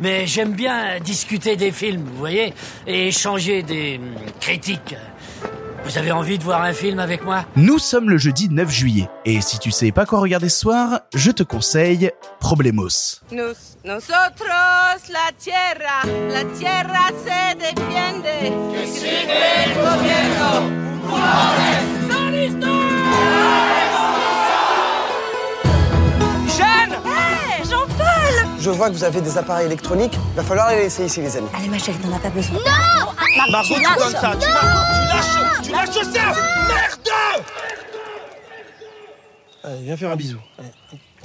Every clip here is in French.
Mais j'aime bien discuter des films, vous voyez, et échanger des hum, critiques. Vous avez envie de voir un film avec moi? Nous sommes le jeudi 9 juillet, et si tu sais pas quoi regarder ce soir, je te conseille Problemos. Nous, nosotros, la tierra, la tierra se defiende. Que vois que vous avez des appareils électroniques. Va falloir les laisser ici, les amis. Allez ma chérie, t'en as pas besoin. Margot, tu donnes ça Tu lâches Tu lâches ça Merde Allez, viens faire un bisou.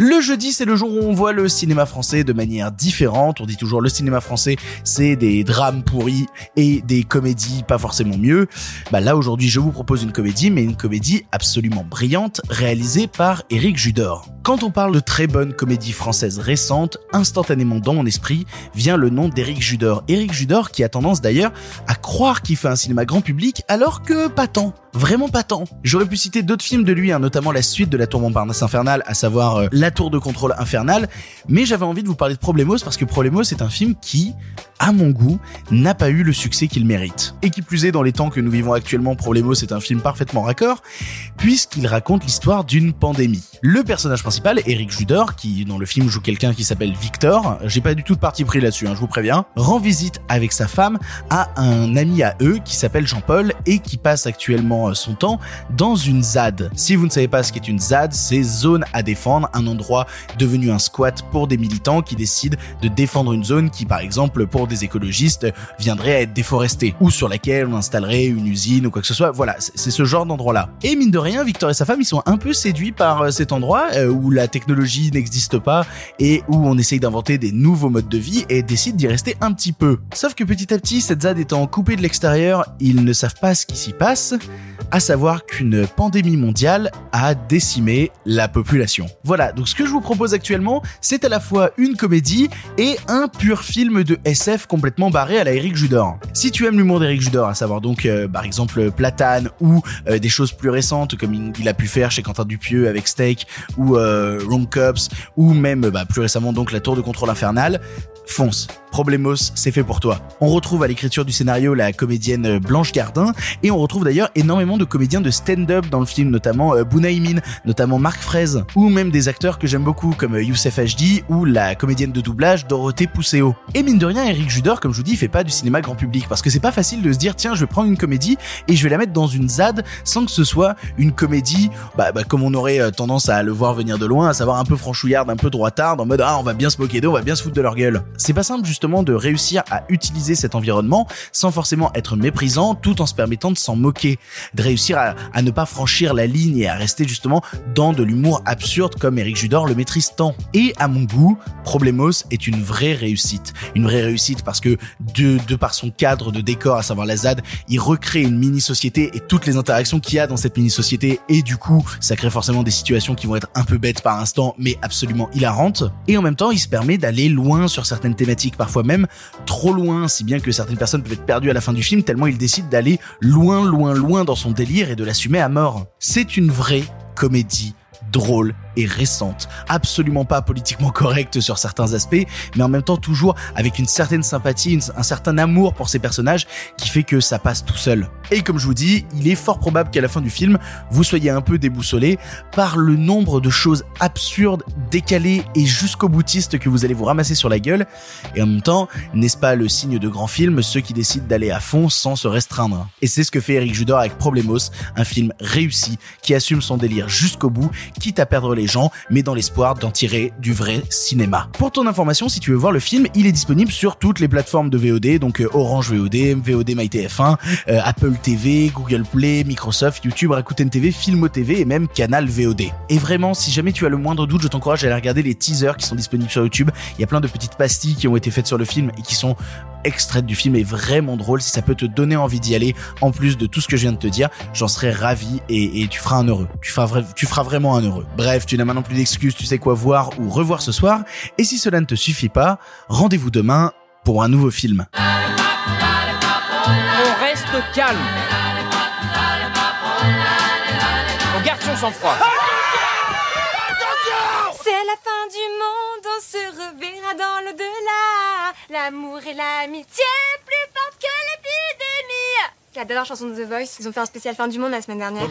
Le jeudi, c'est le jour où on voit le cinéma français de manière différente. On dit toujours le cinéma français, c'est des drames pourris et des comédies pas forcément mieux. Bah là, aujourd'hui, je vous propose une comédie, mais une comédie absolument brillante, réalisée par Éric Judor. Quand on parle de très bonnes comédies françaises récentes, instantanément dans mon esprit vient le nom d'Éric Judor. Éric Judor qui a tendance d'ailleurs à croire qu'il fait un cinéma grand public alors que pas tant. Vraiment pas tant. J'aurais pu citer d'autres films de lui, hein, notamment la suite de La Tour Montparnasse Infernale, à savoir euh, La Tour de Contrôle Infernale, mais j'avais envie de vous parler de Problemos parce que Problemos est un film qui, à mon goût, n'a pas eu le succès qu'il mérite. Et qui plus est, dans les temps que nous vivons actuellement, Problemos est un film parfaitement raccord, puisqu'il raconte l'histoire d'une pandémie. Le personnage principal, Eric Judor, qui dans le film joue quelqu'un qui s'appelle Victor, j'ai pas du tout de parti pris là-dessus, hein, je vous préviens, rend visite avec sa femme à un ami à eux qui s'appelle Jean-Paul et qui passe actuellement euh, son temps dans une ZAD. Si vous ne savez pas ce qu'est une ZAD, c'est zone à défendre, un endroit devenu un squat pour des militants qui décident de défendre une zone qui, par exemple, pour des écologistes, viendrait à être déforestée ou sur laquelle on installerait une usine ou quoi que ce soit. Voilà, c'est c'est ce genre d'endroit-là. Et mine de rien, Victor et sa femme, ils sont un peu séduits par euh, cet endroit euh, où la technologie n'existe pas et où on essaye d'inventer des nouveaux modes de vie et décident d'y rester un petit peu. Sauf que petit à petit, cette ZAD étant coupée de l'extérieur, ils ne savent pas ce qui s'y passe, à savoir qu'une pandémie mondiale a décimé la population. Voilà, donc ce que je vous propose actuellement, c'est à la fois une comédie et un pur film de SF complètement barré à la Eric Judor. Si tu aimes l'humour d'Eric Judor, à savoir donc euh, par exemple Platane ou euh, des choses plus récentes comme il a pu faire chez Quentin Dupieux avec Steak ou euh, Wrong Cops ou même bah, plus récemment donc La Tour de Contrôle Infernal, fonce. Problemos, c'est fait pour toi. On retrouve à l'écriture du scénario la comédienne Blanche Gardin et on retrouve d'ailleurs énormément de comédiens de stand-up dans le film, notamment euh, notamment Marc Fraise, ou même des acteurs que j'aime beaucoup comme euh, Youssef Hd ou la comédienne de doublage Dorothée Pousseau. Et mine de rien, Eric Judor, comme je vous dis, fait pas du cinéma grand public parce que c'est pas facile de se dire tiens, je vais prendre une comédie et je vais la mettre dans une ZAD sans que ce soit une comédie, bah, bah, comme on aurait euh, tendance à le voir venir de loin, à savoir un peu franchouillarde, un peu droitarde, en mode ah on va bien se moquer d'eux, on va bien se foutre de leur gueule. C'est pas simple justement de réussir à utiliser cet environnement sans forcément être méprisant tout en se permettant de s'en moquer, de réussir à, à ne pas franchir la ligne et à rester justement dans de l'humour absurde comme Eric Judor le maîtrise tant. Et à mon goût, Problemos est une vraie réussite. Une vraie réussite parce que de, de par son cadre de décor, à savoir la ZAD, il recrée une mini-société et toutes les interactions qu'il y a dans cette mini-société et du coup, ça crée forcément des situations qui vont être un peu bêtes par instant mais absolument hilarantes. Et en même temps, il se permet d'aller loin sur certaines thématiques, même trop loin, si bien que certaines personnes peuvent être perdues à la fin du film tellement il décide d'aller loin, loin, loin dans son délire et de l'assumer à mort. C'est une vraie comédie drôle récente, absolument pas politiquement correcte sur certains aspects, mais en même temps toujours avec une certaine sympathie, un certain amour pour ces personnages qui fait que ça passe tout seul. Et comme je vous dis, il est fort probable qu'à la fin du film, vous soyez un peu déboussolé par le nombre de choses absurdes, décalées et jusqu'au boutiste que vous allez vous ramasser sur la gueule. Et en même temps, n'est-ce pas le signe de grands films, ceux qui décident d'aller à fond sans se restreindre Et c'est ce que fait Eric Judor avec Problemos, un film réussi qui assume son délire jusqu'au bout, quitte à perdre les mais dans l'espoir d'en tirer du vrai cinéma. Pour ton information, si tu veux voir le film, il est disponible sur toutes les plateformes de VOD, donc euh, Orange VOD, VOD MyTF1, euh, Apple TV, Google Play, Microsoft, YouTube, Rakuten TV, Filmo TV et même Canal VOD. Et vraiment, si jamais tu as le moindre doute, je t'encourage à aller regarder les teasers qui sont disponibles sur YouTube. Il y a plein de petites pastilles qui ont été faites sur le film et qui sont extraites du film et vraiment drôle. Si ça peut te donner envie d'y aller, en plus de tout ce que je viens de te dire, j'en serais ravi et, tu feras un heureux. Tu feras, vraiment un heureux. Bref, tu n'as maintenant plus d'excuses, tu sais quoi voir ou revoir ce soir. Et si cela ne te suffit pas, rendez-vous demain pour un nouveau film. On reste calme. On garde son sang-froid. La fin du monde, on se reverra dans l'au-delà. L'amour et l'amitié plus fortes que l'épidémie. J'adore chanson de The Voice. Ils ont fait un spécial fin du monde la semaine dernière.